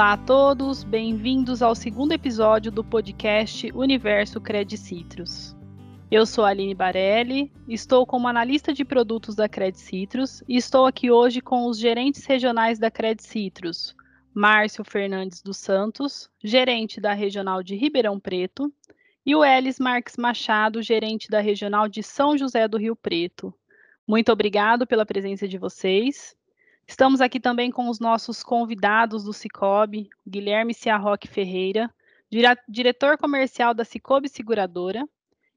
Olá a todos, bem-vindos ao segundo episódio do podcast Universo Credit Citrus. Eu sou Aline Barelli, estou como analista de produtos da Credit Citrus e estou aqui hoje com os gerentes regionais da Credit Citrus, Márcio Fernandes dos Santos, gerente da Regional de Ribeirão Preto, e o Elis Marques Machado, gerente da Regional de São José do Rio Preto. Muito obrigado pela presença de vocês. Estamos aqui também com os nossos convidados do Cicobi, Guilherme Ciarroque Ferreira, diretor comercial da Cicobi Seguradora,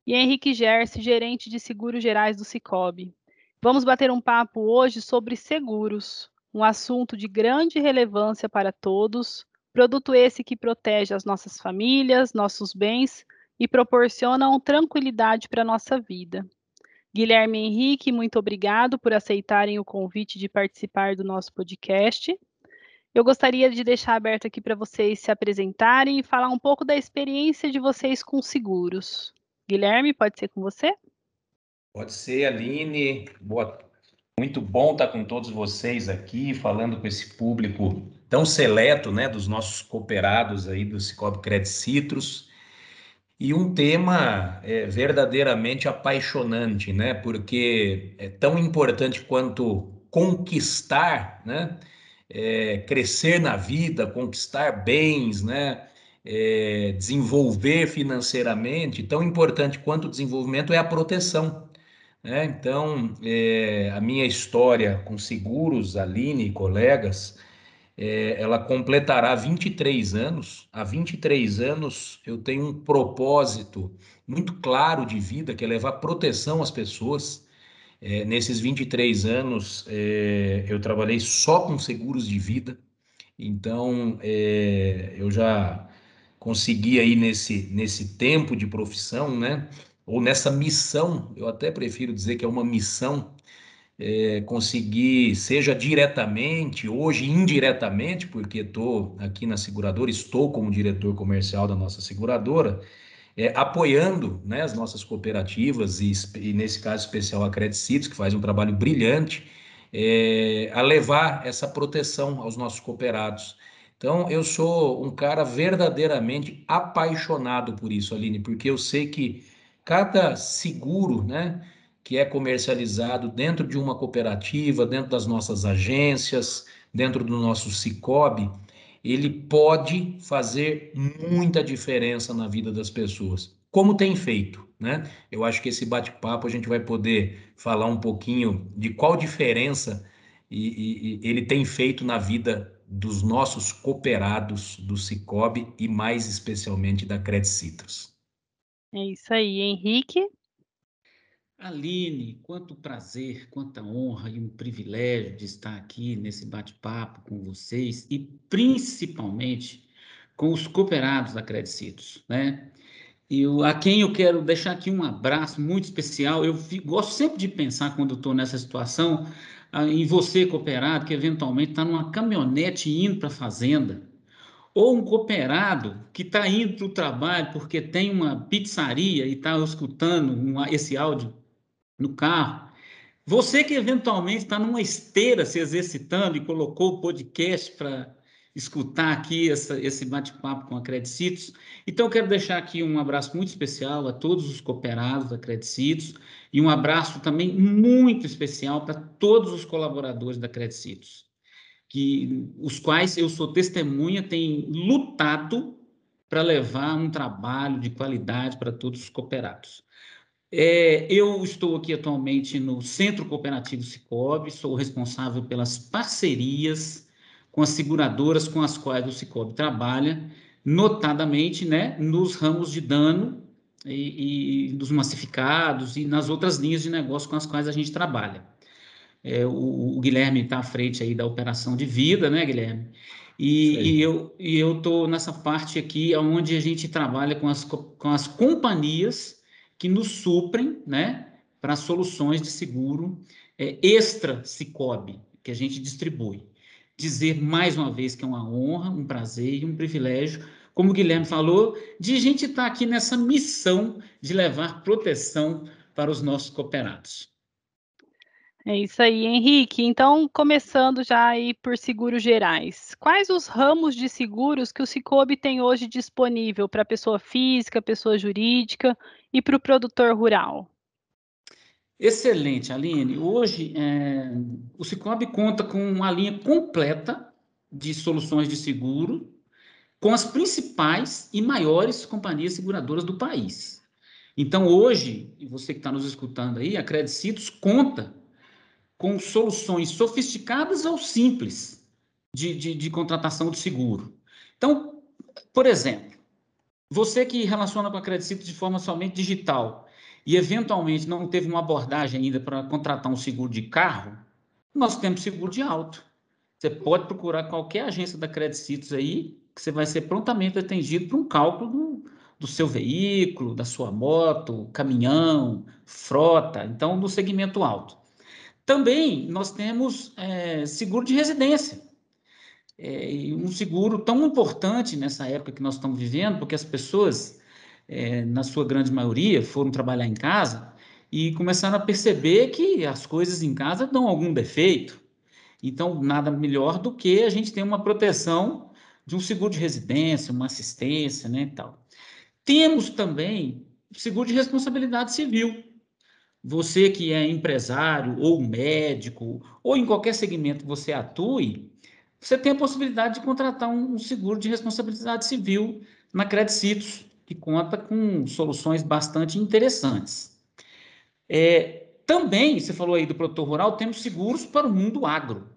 e Henrique Gerse, gerente de seguros gerais do Cicobi. Vamos bater um papo hoje sobre seguros, um assunto de grande relevância para todos, produto esse que protege as nossas famílias, nossos bens e proporcionam tranquilidade para a nossa vida. Guilherme Henrique, muito obrigado por aceitarem o convite de participar do nosso podcast. Eu gostaria de deixar aberto aqui para vocês se apresentarem e falar um pouco da experiência de vocês com seguros. Guilherme, pode ser com você? Pode ser, Aline. Boa. Muito bom estar com todos vocês aqui, falando com esse público tão seleto, né, dos nossos cooperados aí do Cicobi Credit Citrus e um tema é, verdadeiramente apaixonante, né? Porque é tão importante quanto conquistar, né? É, crescer na vida, conquistar bens, né? É, desenvolver financeiramente, tão importante quanto o desenvolvimento é a proteção. Né? Então, é, a minha história com seguros, Aline e colegas, é, ela completará 23 anos. Há 23 anos eu tenho um propósito muito claro de vida, que é levar proteção às pessoas. É, nesses 23 anos é, eu trabalhei só com seguros de vida, então é, eu já consegui aí nesse, nesse tempo de profissão, né? Ou nessa missão, eu até prefiro dizer que é uma missão, é, conseguir, seja diretamente, hoje indiretamente, porque estou aqui na seguradora, estou como diretor comercial da nossa seguradora, é, apoiando né, as nossas cooperativas e, e, nesse caso especial a que faz um trabalho brilhante, é, a levar essa proteção aos nossos cooperados. Então, eu sou um cara verdadeiramente apaixonado por isso, Aline, porque eu sei que cada seguro, né, que é comercializado dentro de uma cooperativa, dentro das nossas agências, dentro do nosso Cicobi, ele pode fazer muita diferença na vida das pessoas, como tem feito, né? Eu acho que esse bate-papo a gente vai poder falar um pouquinho de qual diferença e, e, ele tem feito na vida dos nossos cooperados do Cicobi e mais especialmente da Credit Citrus. É isso aí, Henrique. Aline, quanto prazer, quanta honra e um privilégio de estar aqui nesse bate-papo com vocês e principalmente com os cooperados da Credicitos, né? E a quem eu quero deixar aqui um abraço muito especial. Eu gosto sempre de pensar quando estou nessa situação em você cooperado que eventualmente está numa caminhonete indo para a fazenda ou um cooperado que está indo para o trabalho porque tem uma pizzaria e está escutando uma, esse áudio no carro. Você que eventualmente está numa esteira se exercitando e colocou o podcast para escutar aqui essa, esse bate-papo com a Credicitos. Então, eu quero deixar aqui um abraço muito especial a todos os cooperados da Credicitos e um abraço também muito especial para todos os colaboradores da Credicitos, que os quais eu sou testemunha, têm lutado para levar um trabalho de qualidade para todos os cooperados. É, eu estou aqui atualmente no Centro Cooperativo Cicobi, sou responsável pelas parcerias com as seguradoras com as quais o Cicobi trabalha, notadamente né, nos ramos de dano e, e dos massificados e nas outras linhas de negócio com as quais a gente trabalha. É, o, o, Guilherme está à frente aí da operação de vida, né, Guilherme? E, e eu e eu estou nessa parte aqui onde a gente trabalha com as, com as companhias que nos suprem né, para soluções de seguro é, extra Cicobi, que a gente distribui. Dizer mais uma vez que é uma honra, um prazer e um privilégio, como o Guilherme falou, de a gente estar tá aqui nessa missão de levar proteção para os nossos cooperados. É isso aí, Henrique. Então, começando já aí por seguros gerais. Quais os ramos de seguros que o Cicobi tem hoje disponível para pessoa física, pessoa jurídica e para o produtor rural? Excelente, Aline. Hoje, é, o Cicobi conta com uma linha completa de soluções de seguro com as principais e maiores companhias seguradoras do país. Então, hoje, você que está nos escutando aí, a conta com soluções sofisticadas ou simples de, de, de contratação de seguro. Então, por exemplo, você que relaciona com a Credicitos de forma somente digital e eventualmente não teve uma abordagem ainda para contratar um seguro de carro, nós temos seguro de auto. Você pode procurar qualquer agência da Credicitos aí, que você vai ser prontamente atendido para um cálculo do, do seu veículo, da sua moto, caminhão, frota, então no segmento alto. Também nós temos é, seguro de residência. É, um seguro tão importante nessa época que nós estamos vivendo, porque as pessoas, é, na sua grande maioria, foram trabalhar em casa e começaram a perceber que as coisas em casa dão algum defeito. Então, nada melhor do que a gente ter uma proteção de um seguro de residência, uma assistência, né, e tal. Temos também seguro de responsabilidade civil, você que é empresário ou médico, ou em qualquer segmento que você atue, você tem a possibilidade de contratar um seguro de responsabilidade civil na Credicitos, que conta com soluções bastante interessantes. É, também, você falou aí do produtor rural, temos seguros para o mundo agro.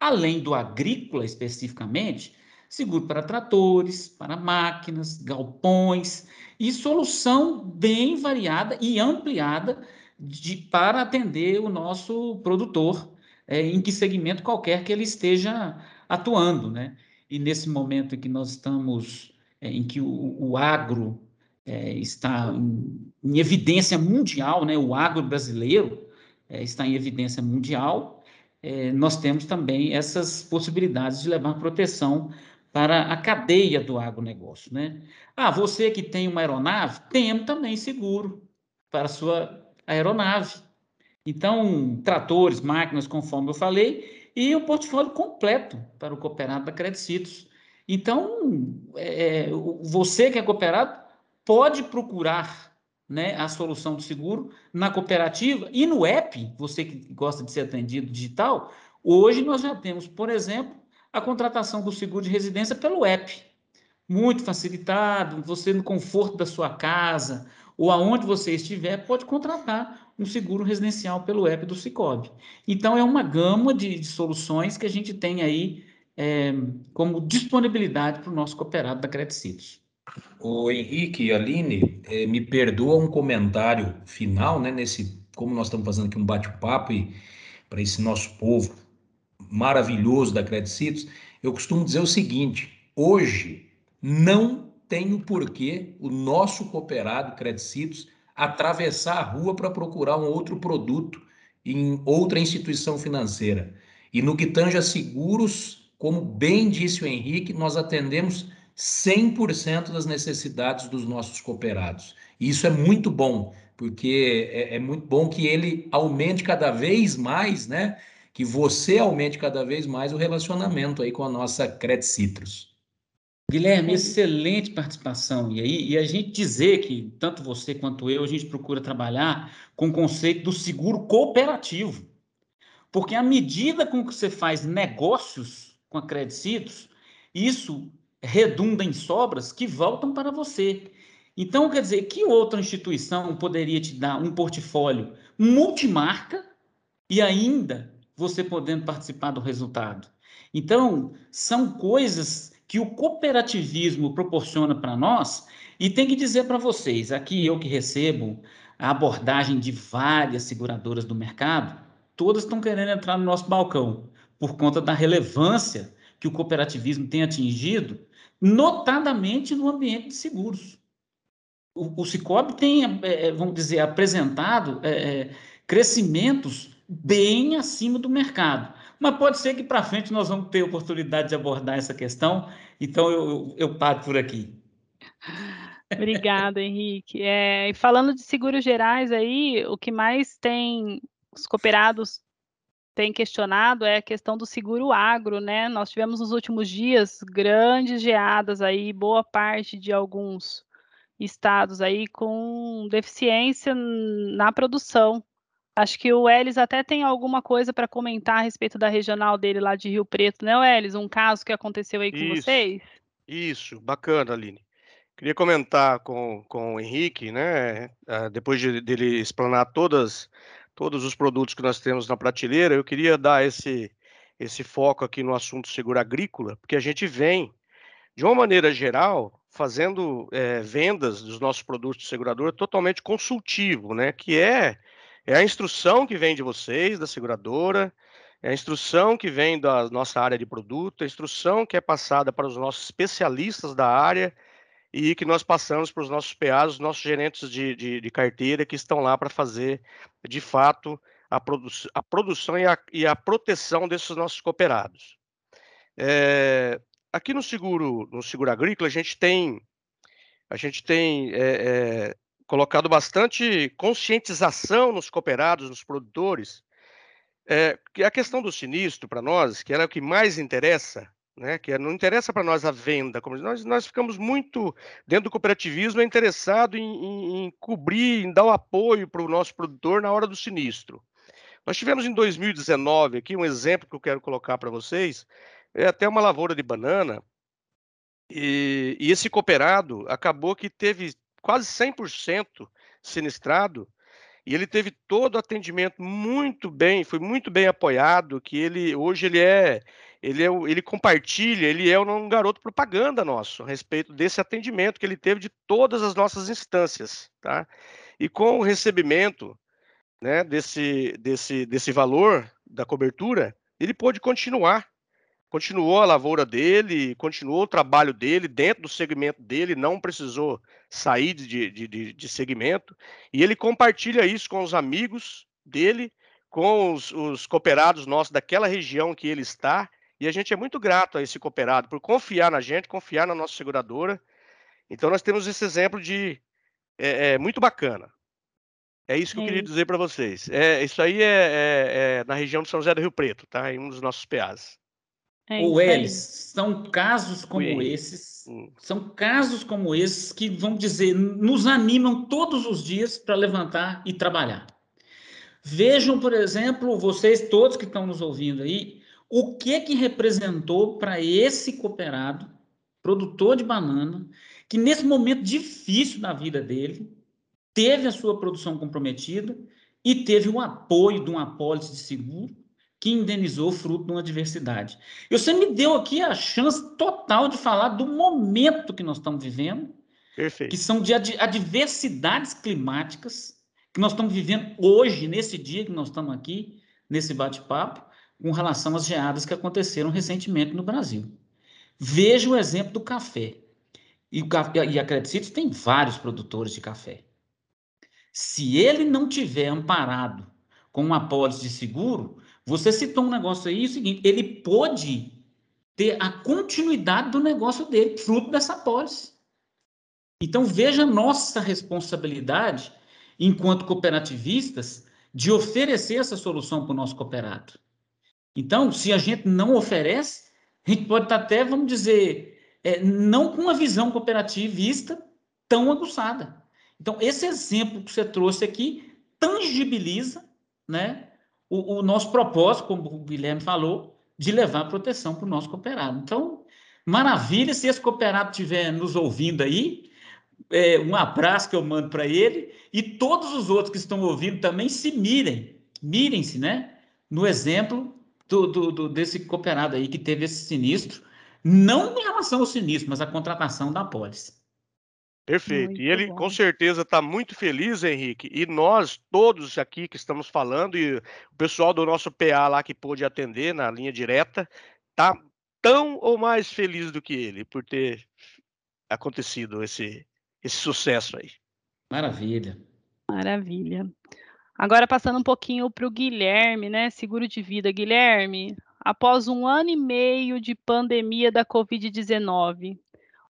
Além do agrícola especificamente, seguro para tratores, para máquinas, galpões e solução bem variada e ampliada de, para atender o nosso produtor, é, em que segmento qualquer que ele esteja atuando, né? E nesse momento em que nós estamos, é, em que o, o agro é, está em, em, evidência mundial, né? O agro brasileiro é, está em evidência mundial. É, nós temos também essas possibilidades de levar proteção para a cadeia do agronegócio, né? Ah, você que tem uma aeronave, tem também seguro para a sua aeronave. Então, tratores, máquinas, conforme eu falei, e o portfólio completo para o cooperado da Credicitos. Então, é, é você que é cooperado pode procurar né, a solução do seguro na cooperativa e no app, você que gosta de ser atendido digital, hoje nós já temos, por exemplo, a contratação do seguro de residência pelo app. Muito facilitado, você no conforto da sua casa, ou aonde você estiver, pode contratar um seguro residencial pelo app do Cicobi. Então, é uma gama de, de soluções que a gente tem aí é, como disponibilidade para o nosso cooperado da Credicitos. O Henrique e Aline, é, me perdoa um comentário final, né, nesse, como nós estamos fazendo aqui um bate-papo para esse nosso povo maravilhoso da Credicitos, eu costumo dizer o seguinte: hoje não tem o porquê o nosso cooperado Credicitos atravessar a rua para procurar um outro produto em outra instituição financeira. E no que seguros, como bem disse o Henrique, nós atendemos 100% das necessidades dos nossos cooperados. E isso é muito bom, porque é, é, muito bom que ele aumente cada vez mais, né? Que você aumente cada vez mais o relacionamento aí com a nossa Credit Citrus. Guilherme, excelente participação. E aí, e a gente dizer que tanto você quanto eu, a gente procura trabalhar com o conceito do seguro cooperativo. Porque à medida com que você faz negócios com a Credicitos, isso redunda em sobras que voltam para você. Então, quer dizer, que outra instituição poderia te dar um portfólio multimarca e ainda você podendo participar do resultado? Então, são coisas que o cooperativismo proporciona para nós, e tem que dizer para vocês, aqui eu que recebo a abordagem de várias seguradoras do mercado, todas estão querendo entrar no nosso balcão, por conta da relevância que o cooperativismo tem atingido, notadamente no ambiente de seguros. O, o tem, é, é vamos dizer, apresentado é, é, crescimentos bem acima do mercado. Mas pode ser que para frente nós vamos ter oportunidade de abordar essa questão, então eu, eu paro por aqui. Obrigada, Henrique. É, falando de seguros gerais aí, o que mais tem os cooperados tem questionado é a questão do seguro agro, né? Nós tivemos nos últimos dias grandes geadas aí, boa parte de alguns estados aí com deficiência na produção. Acho que o Elis até tem alguma coisa para comentar a respeito da regional dele lá de Rio Preto, né, Elis? Um caso que aconteceu aí com Isso. vocês? Isso, bacana, Aline. Queria comentar com, com o Henrique, né? ah, Depois de, dele explanar todas, todos os produtos que nós temos na prateleira, eu queria dar esse, esse foco aqui no assunto seguro agrícola, porque a gente vem, de uma maneira geral, fazendo eh, vendas dos nossos produtos de seguradora totalmente consultivo, né? Que é, é a instrução que vem de vocês, da seguradora, é a instrução que vem da nossa área de produto, a instrução que é passada para os nossos especialistas da área e que nós passamos para os nossos PAs, os nossos gerentes de, de, de carteira que estão lá para fazer, de fato, a, produ a produção e a, e a, proteção desses nossos cooperados. É, aqui no seguro, no seguro agrícola, a gente tem, a gente tem é, é, colocado bastante conscientização nos cooperados, nos produtores, é, que a questão do sinistro para nós, que era o que mais interessa, né, que é, não interessa para nós a venda, como nós, nós ficamos muito, dentro do cooperativismo, interessado em, em, em cobrir, em dar o apoio para o nosso produtor na hora do sinistro. Nós tivemos em 2019 aqui um exemplo que eu quero colocar para vocês, é até uma lavoura de banana, e, e esse cooperado acabou que teve quase 100% sinistrado, e ele teve todo o atendimento muito bem, foi muito bem apoiado, que ele hoje ele é ele, é, ele compartilha, ele é um garoto propaganda nosso a respeito desse atendimento que ele teve de todas as nossas instâncias, tá? E com o recebimento, né, desse, desse, desse valor da cobertura, ele pôde continuar continuou a lavoura dele, continuou o trabalho dele dentro do segmento dele, não precisou sair de, de, de, de segmento, e ele compartilha isso com os amigos dele, com os, os, cooperados nossos daquela região que ele está, e a gente é muito grato a esse cooperado por confiar na gente, confiar na nossa seguradora. Então nós temos esse exemplo de é, é muito bacana. É isso que eu queria dizer para vocês. É, isso aí é, é, é, na região de São José do Rio Preto, tá? Em um dos nossos PAs. É Ou eles são casos como esses, hum. são casos como esses que, vamos dizer, nos animam todos os dias para levantar e trabalhar. Vejam, por exemplo, vocês todos que estão nos ouvindo aí, o que que representou para esse cooperado, produtor de banana, que nesse momento difícil da vida dele, teve a sua produção comprometida e teve o apoio de uma apólice de seguro que indenizou fruto de uma adversidade. E você me deu aqui a chance total de falar do momento que nós estamos vivendo, Perfeito. que são de adversidades climáticas que nós estamos vivendo hoje, nesse dia que nós estamos aqui, nesse bate-papo, com relação às geadas que aconteceram recentemente no Brasil. Veja o exemplo do café. E, e a Credit tem vários produtores de café. Se ele não tiver amparado com uma apólice de seguro, você citou um negócio aí, é o seguinte, ele pôde ter a continuidade do negócio dele, fruto dessa pólice. Então, veja nossa responsabilidade, enquanto cooperativistas, de oferecer essa solução para o nosso cooperado. Então, se a gente não oferece, a gente pode estar até, vamos dizer, é, não com uma visão cooperativista tão aguçada. Então, esse exemplo que você trouxe aqui tangibiliza né, o, o nosso propósito, como o Guilherme falou, de levar proteção para o nosso cooperado. Então, maravilha se esse cooperado estiver nos ouvindo aí. É, um abraço que eu mando para ele e todos os outros que estão ouvindo também se mirem, mirem-se, né? No exemplo do, do, do, desse cooperado aí que teve esse sinistro, não em relação ao sinistro, mas a contratação da pólice. Perfeito. Muito e ele bom. com certeza está muito feliz, Henrique. E nós todos aqui que estamos falando e o pessoal do nosso PA lá que pôde atender na linha direta tá tão ou mais feliz do que ele por ter acontecido esse esse sucesso aí. Maravilha. Maravilha. Agora passando um pouquinho para o Guilherme, né? Seguro de vida. Guilherme, após um ano e meio de pandemia da Covid-19,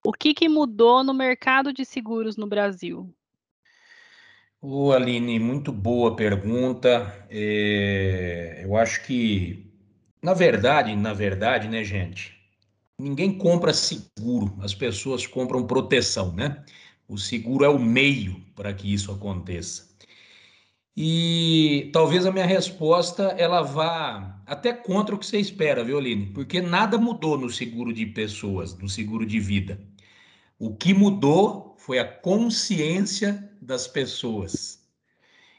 o que, que mudou no mercado de seguros no Brasil? Ô, Aline, muito boa pergunta. É, eu acho que, na verdade, na verdade, né, gente, ninguém compra seguro, as pessoas compram proteção, né? O seguro é o meio para que isso aconteça. E talvez a minha resposta ela vá até contra o que você espera, viu, Aline? Porque nada mudou no seguro de pessoas, no seguro de vida. O que mudou foi a consciência das pessoas.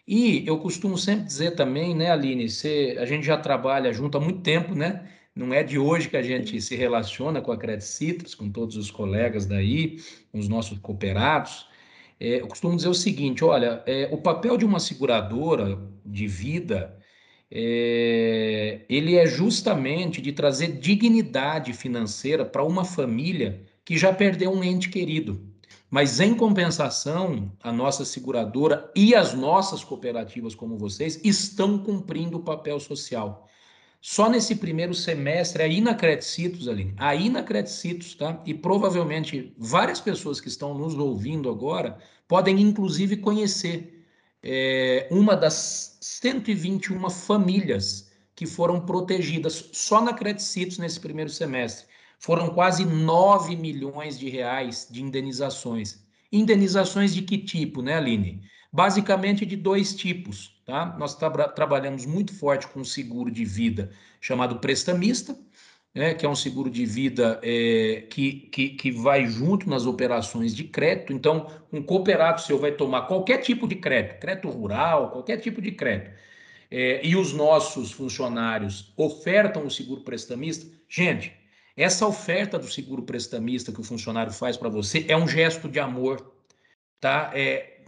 E eu costumo sempre dizer também, né, Aline, você, a gente já trabalha junto há muito tempo, né? Não é de hoje que a gente se relaciona com a Credit Citrus, com todos os colegas daí, com os nossos cooperados. É, eu costumo dizer o seguinte: olha, é, o papel de uma seguradora de vida é, ele é justamente de trazer dignidade financeira para uma família que já perdeu um ente querido. Mas, em compensação, a nossa seguradora e as nossas cooperativas, como vocês, estão cumprindo o papel social. Só nesse primeiro semestre, aí na Credicitos, Aline, aí na Credicitos, tá? E provavelmente várias pessoas que estão nos ouvindo agora podem, inclusive, conhecer é, uma das 121 famílias que foram protegidas só na Credicitos nesse primeiro semestre. Foram quase 9 milhões de reais de indenizações. Indenizações de que tipo, né, Aline? Basicamente de dois tipos Tá? Nós tra trabalhamos muito forte com um seguro de vida chamado prestamista, né, que é um seguro de vida é, que, que, que vai junto nas operações de crédito. Então, um cooperado seu vai tomar qualquer tipo de crédito, crédito rural, qualquer tipo de crédito, é, e os nossos funcionários ofertam o seguro prestamista. Gente, essa oferta do seguro prestamista que o funcionário faz para você é um gesto de amor, tá? É,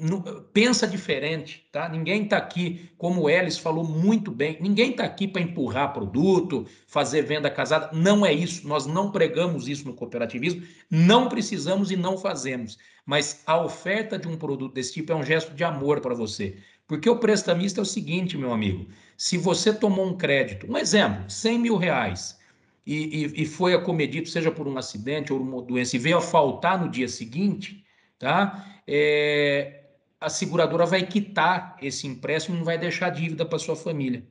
pensa diferente, tá? Ninguém está aqui, como o Ellis falou muito bem, ninguém está aqui para empurrar produto, fazer venda casada. Não é isso. Nós não pregamos isso no cooperativismo, não precisamos e não fazemos. Mas a oferta de um produto desse tipo é um gesto de amor para você. Porque o prestamista é o seguinte, meu amigo: se você tomou um crédito, um exemplo, 100 mil reais, e, e, e foi acometido, seja por um acidente ou uma doença, e veio a faltar no dia seguinte, tá? É, a seguradora vai quitar esse empréstimo e não vai deixar dívida para sua família.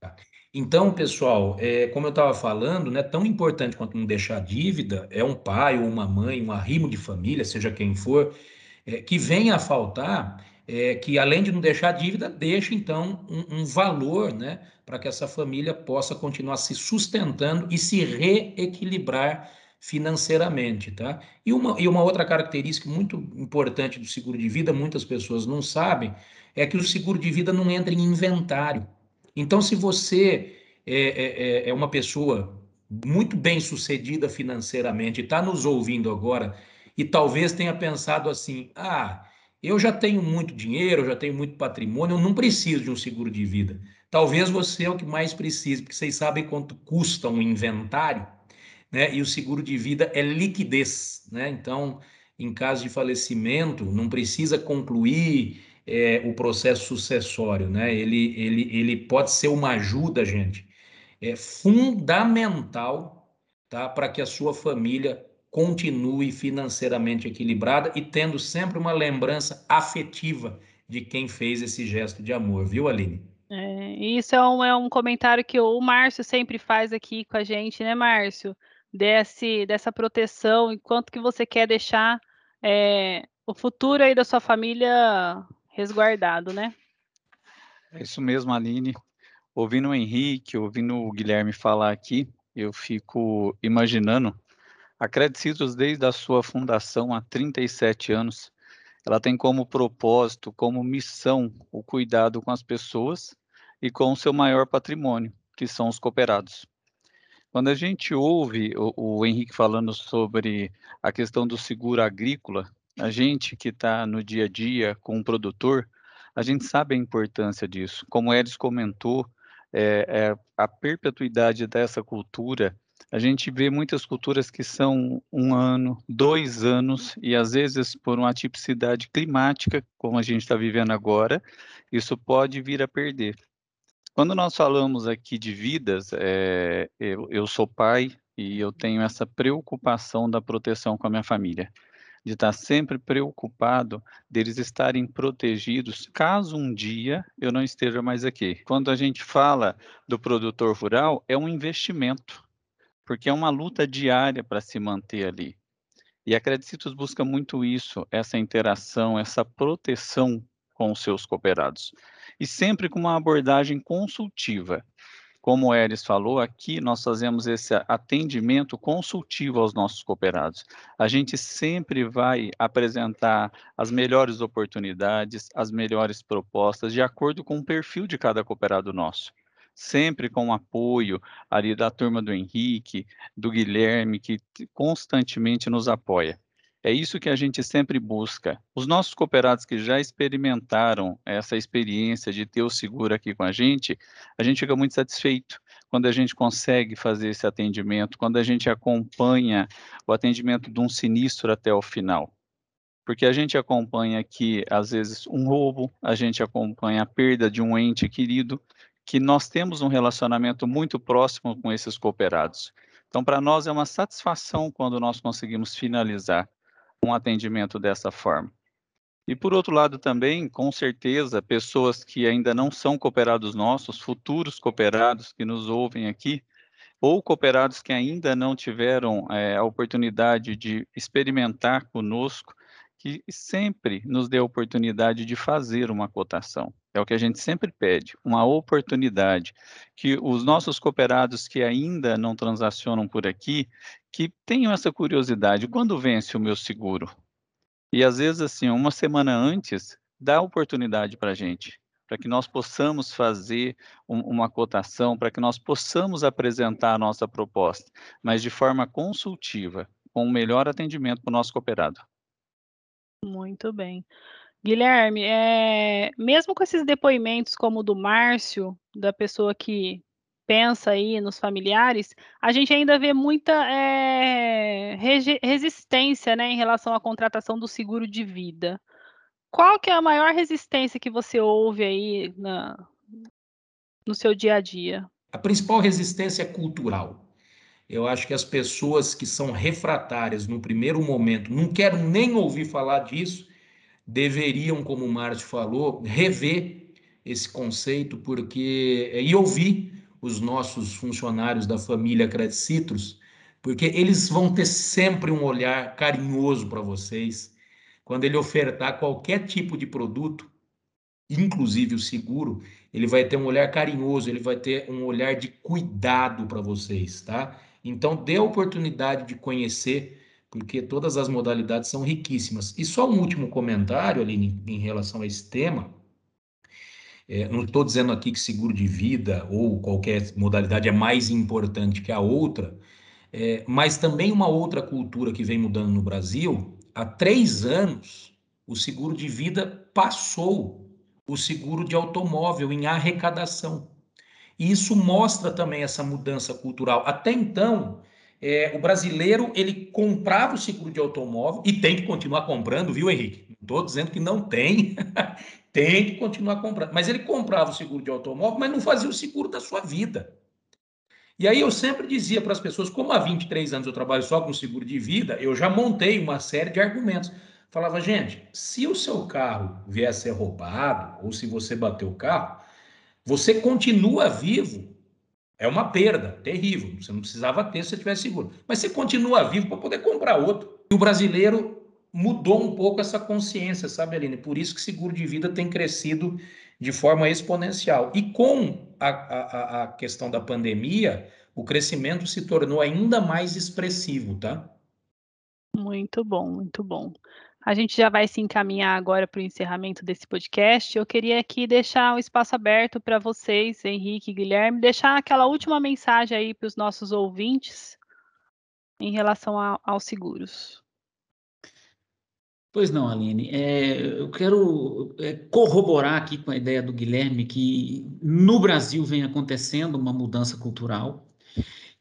Tá? Então, pessoal, é, como eu estava falando, né, tão importante quanto não deixar dívida é um pai ou uma mãe, um arrimo de família, seja quem for, é, que venha a faltar, é, que além de não deixar dívida, deixe então um, um valor né, para que essa família possa continuar se sustentando e se reequilibrar financeiramente, tá? E uma, e uma outra característica muito importante do seguro de vida, muitas pessoas não sabem, é que o seguro de vida não entra em inventário. Então, se você é, é, é, é uma pessoa muito bem sucedida financeiramente, está nos ouvindo agora e talvez tenha pensado assim: ah, eu já tenho muito dinheiro, eu já tenho muito patrimônio, eu não preciso de um seguro de vida. Talvez você é o que mais precise, porque vocês sabem quanto custa um inventário né? E o seguro de vida é liquidez, né? Então, em caso de falecimento, não precisa concluir é, o processo sucessório, né? Ele, ele, ele pode ser uma ajuda, gente, é fundamental, tá? Para que a sua família continue financeiramente equilibrada e tendo sempre uma lembrança afetiva de quem fez esse gesto de amor, viu, Aline? É, isso é um, é um comentário que o Márcio sempre faz aqui com a gente, né, Márcio? desse, dessa proteção e quanto que você quer deixar é, o futuro aí da sua família resguardado, né? É isso mesmo, Aline. Ouvindo o Henrique, ouvindo o Guilherme falar aqui, eu fico imaginando a Credicitos, desde a sua fundação há 37 anos, ela tem como propósito, como missão, o cuidado com as pessoas e com o seu maior patrimônio, que são os cooperados. Quando a gente ouve o, o Henrique falando sobre a questão do seguro agrícola, a gente que está no dia a dia com o produtor, a gente sabe a importância disso. Como Edson comentou, é, é, a perpetuidade dessa cultura, a gente vê muitas culturas que são um ano, dois anos, e às vezes por uma tipicidade climática, como a gente está vivendo agora, isso pode vir a perder. Quando nós falamos aqui de vidas, é, eu, eu sou pai e eu tenho essa preocupação da proteção com a minha família. de estar sempre preocupado deles estarem protegidos caso um dia eu não esteja mais aqui. Quando a gente fala do produtor rural, é um investimento, porque é uma luta diária para se manter ali. E a Credicitos busca muito isso, essa interação, essa proteção com os seus cooperados. E sempre com uma abordagem consultiva. Como o Eris falou, aqui nós fazemos esse atendimento consultivo aos nossos cooperados. A gente sempre vai apresentar as melhores oportunidades, as melhores propostas, de acordo com o perfil de cada cooperado nosso. Sempre com o apoio ali da turma do Henrique, do Guilherme, que constantemente nos apoia. É isso que a gente sempre busca. Os nossos cooperados que já experimentaram essa experiência de ter o seguro aqui com a gente, a gente fica muito satisfeito quando a gente consegue fazer esse atendimento, quando a gente acompanha o atendimento de um sinistro até o final. Porque a gente acompanha aqui, às vezes, um roubo, a gente acompanha a perda de um ente querido, que nós temos um relacionamento muito próximo com esses cooperados. Então, para nós é uma satisfação quando nós conseguimos finalizar um atendimento dessa forma. E por outro lado também, com certeza, pessoas que ainda não são cooperados nossos, futuros cooperados que nos ouvem aqui, ou cooperados que ainda não tiveram é, a oportunidade de experimentar conosco, que sempre nos dê a oportunidade de fazer uma cotação. É o que a gente sempre pede, uma oportunidade. Que os nossos cooperados que ainda não transacionam por aqui, que tenham essa curiosidade, quando vence o meu seguro? E às vezes, assim, uma semana antes, dá oportunidade para a gente, para que nós possamos fazer um, uma cotação, para que nós possamos apresentar a nossa proposta, mas de forma consultiva, com o melhor atendimento para o nosso cooperado. Muito bem. Guilherme, é, mesmo com esses depoimentos como o do Márcio, da pessoa que pensa aí nos familiares, a gente ainda vê muita é, resistência né, em relação à contratação do seguro de vida. Qual que é a maior resistência que você ouve aí na, no seu dia a dia? A principal resistência é cultural. Eu acho que as pessoas que são refratárias no primeiro momento, não quero nem ouvir falar disso, deveriam, como o Márcio falou, rever esse conceito, porque e ouvir os nossos funcionários da família Credit Citrus, porque eles vão ter sempre um olhar carinhoso para vocês. Quando ele ofertar qualquer tipo de produto, inclusive o seguro, ele vai ter um olhar carinhoso, ele vai ter um olhar de cuidado para vocês, tá? Então, dê a oportunidade de conhecer, porque todas as modalidades são riquíssimas. E só um último comentário, ali em relação a esse tema. É, não estou dizendo aqui que seguro de vida ou qualquer modalidade é mais importante que a outra, é, mas também uma outra cultura que vem mudando no Brasil. Há três anos, o seguro de vida passou o seguro de automóvel em arrecadação. E isso mostra também essa mudança cultural. Até então, é, o brasileiro ele comprava o seguro de automóvel e tem que continuar comprando, viu, Henrique? Estou dizendo que não tem, tem que continuar comprando. Mas ele comprava o seguro de automóvel, mas não fazia o seguro da sua vida. E aí eu sempre dizia para as pessoas, como há 23 anos eu trabalho só com seguro de vida, eu já montei uma série de argumentos. Falava, gente, se o seu carro vier a ser roubado, ou se você bater o carro, você continua vivo. É uma perda terrível. Você não precisava ter se você tivesse seguro. Mas você continua vivo para poder comprar outro. E o brasileiro mudou um pouco essa consciência, sabe, Aline? Por isso que seguro de vida tem crescido de forma exponencial. E com a, a, a questão da pandemia, o crescimento se tornou ainda mais expressivo, tá? Muito bom, muito bom. A gente já vai se encaminhar agora para o encerramento desse podcast. Eu queria aqui deixar um espaço aberto para vocês, Henrique e Guilherme, deixar aquela última mensagem aí para os nossos ouvintes em relação a, aos seguros. Pois não, Aline. É, eu quero é, corroborar aqui com a ideia do Guilherme que no Brasil vem acontecendo uma mudança cultural.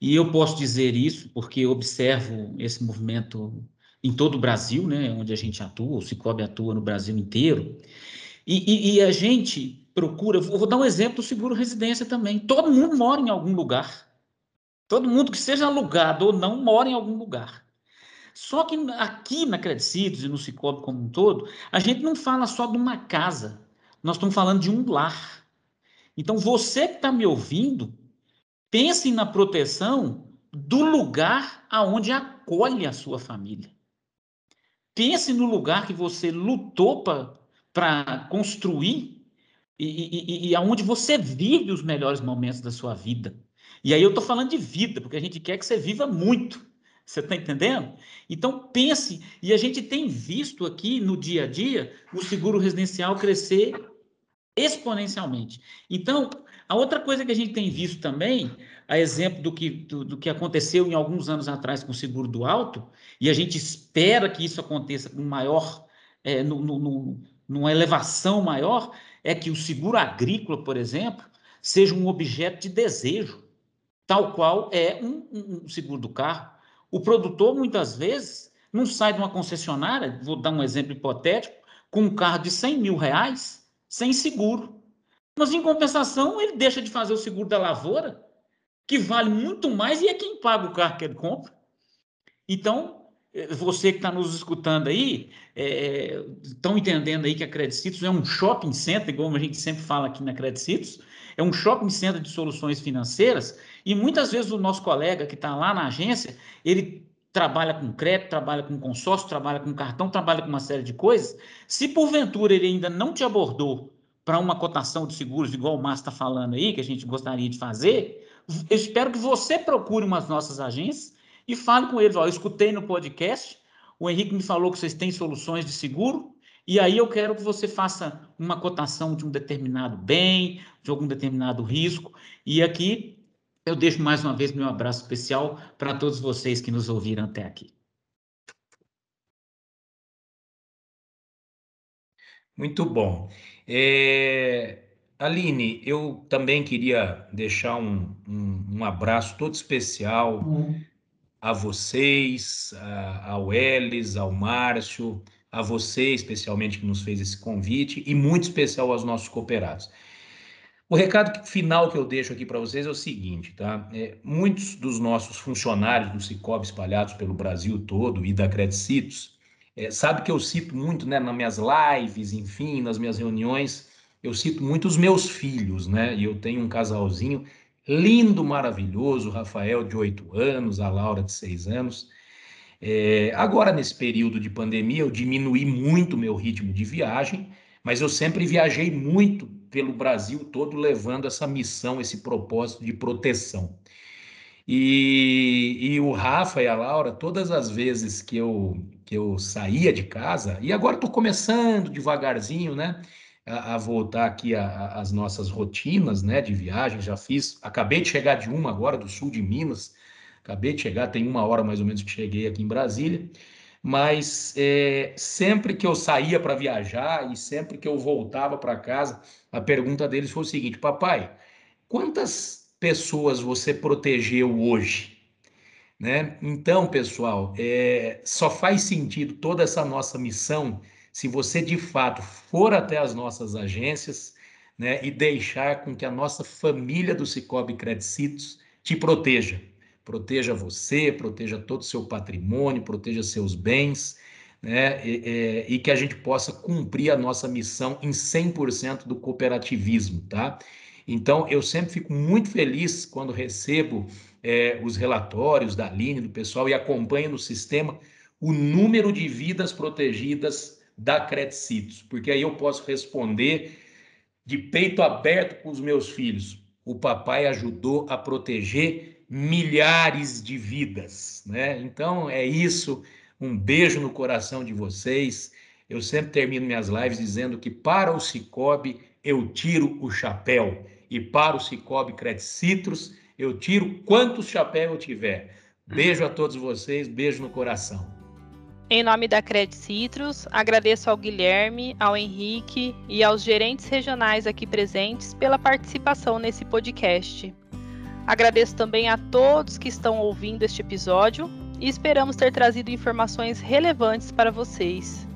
E eu posso dizer isso porque observo esse movimento em todo o Brasil, né, onde a gente atua, o Cicobi atua no Brasil inteiro. E, e, e a gente procura, vou dar um exemplo do seguro residência também. Todo mundo mora em algum lugar. Todo mundo que seja alugado ou não mora em algum lugar. Só que aqui na Credicitos e no Cicobi como um todo, a gente não fala só de uma casa, nós estamos falando de um lar. Então, você que está me ouvindo, pense na proteção do lugar aonde acolhe a sua família. Pense no lugar que você lutou para construir e, e, e aonde você vive os melhores momentos da sua vida. E aí eu estou falando de vida, porque a gente quer que você viva muito. Você está entendendo? Então pense, e a gente tem visto aqui no dia a dia o seguro residencial crescer exponencialmente. Então, a outra coisa que a gente tem visto também, a exemplo do que, do, do que aconteceu em alguns anos atrás com o seguro do alto, e a gente espera que isso aconteça com maior, é, no, no, no, numa elevação maior, é que o seguro agrícola, por exemplo, seja um objeto de desejo, tal qual é um, um seguro do carro. O produtor, muitas vezes, não sai de uma concessionária, vou dar um exemplo hipotético, com um carro de 100 mil reais, sem seguro. Mas, em compensação, ele deixa de fazer o seguro da lavoura, que vale muito mais e é quem paga o carro que ele compra. Então, você que está nos escutando aí, estão é, entendendo aí que a Credicitos é um shopping center, igual a gente sempre fala aqui na Credicitos, é um shopping center de soluções financeiras, e muitas vezes o nosso colega que está lá na agência, ele trabalha com crédito, trabalha com consórcio, trabalha com cartão, trabalha com uma série de coisas. Se porventura ele ainda não te abordou para uma cotação de seguros, igual o Márcio está falando aí, que a gente gostaria de fazer, eu espero que você procure umas nossas agências e fale com eles. Ó, eu escutei no podcast, o Henrique me falou que vocês têm soluções de seguro, e aí eu quero que você faça uma cotação de um determinado bem, de algum determinado risco. E aqui eu deixo mais uma vez meu abraço especial para todos vocês que nos ouviram até aqui. Muito bom. É... Aline, eu também queria deixar um, um, um abraço todo especial uhum a vocês, a, ao Elis, ao Márcio, a você especialmente que nos fez esse convite e muito especial aos nossos cooperados. O recado final que eu deixo aqui para vocês é o seguinte, tá? É, muitos dos nossos funcionários do Cicobi espalhados pelo Brasil todo e da Credicitos, é, sabe que eu cito muito, né, nas minhas lives, enfim, nas minhas reuniões, eu cito muito os meus filhos, né? E eu tenho um casalzinho lindo, maravilhoso, Rafael de oito anos, a Laura de seis anos. É, agora, nesse período de pandemia, eu diminuí muito meu ritmo de viagem, mas eu sempre viajei muito pelo Brasil todo, levando essa missão, esse propósito de proteção. E, e o Rafa e a Laura, todas as vezes que eu, que eu saía de casa, e agora estou começando devagarzinho, né? A, a voltar aqui às nossas rotinas né, de viagem. Já fiz, acabei de chegar de uma agora, do sul de Minas. Acabei de chegar, tem uma hora mais ou menos que cheguei aqui em Brasília. Mas é, sempre que eu saía para viajar e sempre que eu voltava para casa, a pergunta deles foi o seguinte: Papai, quantas pessoas você protegeu hoje? Né? Então, pessoal, é, só faz sentido toda essa nossa missão se você de fato for até as nossas agências né, e deixar com que a nossa família do Cicobi Credicitos te proteja. Proteja você, proteja todo o seu patrimônio, proteja seus bens, né, e, e, que a gente possa cumprir a nossa missão em 100% do cooperativismo, tá? Então, eu sempre fico muito feliz quando recebo é, os relatórios da Aline, do pessoal, e acompanho no sistema o número de vidas protegidas da Credicitos, porque aí eu posso responder de peito aberto com os meus filhos. O papai ajudou a proteger milhares de vidas, né? Então é isso. Um beijo no coração de vocês. Eu sempre termino minhas lives dizendo que para o Cicobi eu tiro o chapéu e para o Cicobi Credicitos eu tiro quantos chapéus eu tiver. Beijo a todos vocês, beijo no coração. Em nome da Cred Citrus, agradeço ao Guilherme, ao Henrique e aos gerentes regionais aqui presentes pela participação nesse podcast. Agradeço também a todos que estão ouvindo este episódio e esperamos ter trazido informações relevantes para vocês.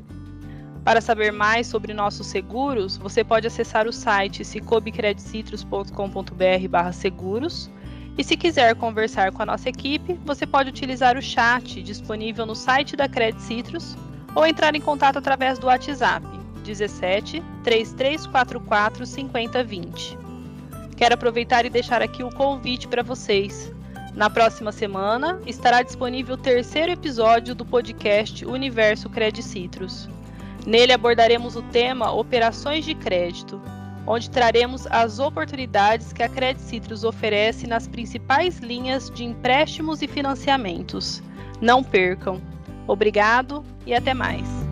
Para saber mais sobre nossos seguros, você pode acessar o site cicobicredcitrus.com.br/seguros E se quiser conversar com a nossa equipe, você pode utilizar o chat disponível no site da Credit Citrus ou entrar em contato através do WhatsApp 17 3344 5020. Quero aproveitar e deixar aqui o convite para vocês. Na próxima semana estará disponível o terceiro episódio do podcast Universo Credit Citrus. Nele abordaremos o tema Operações de Crédito, onde traremos as oportunidades que a Credit Citrus oferece nas principais linhas de empréstimos e financiamentos. Não percam! Obrigado e até mais!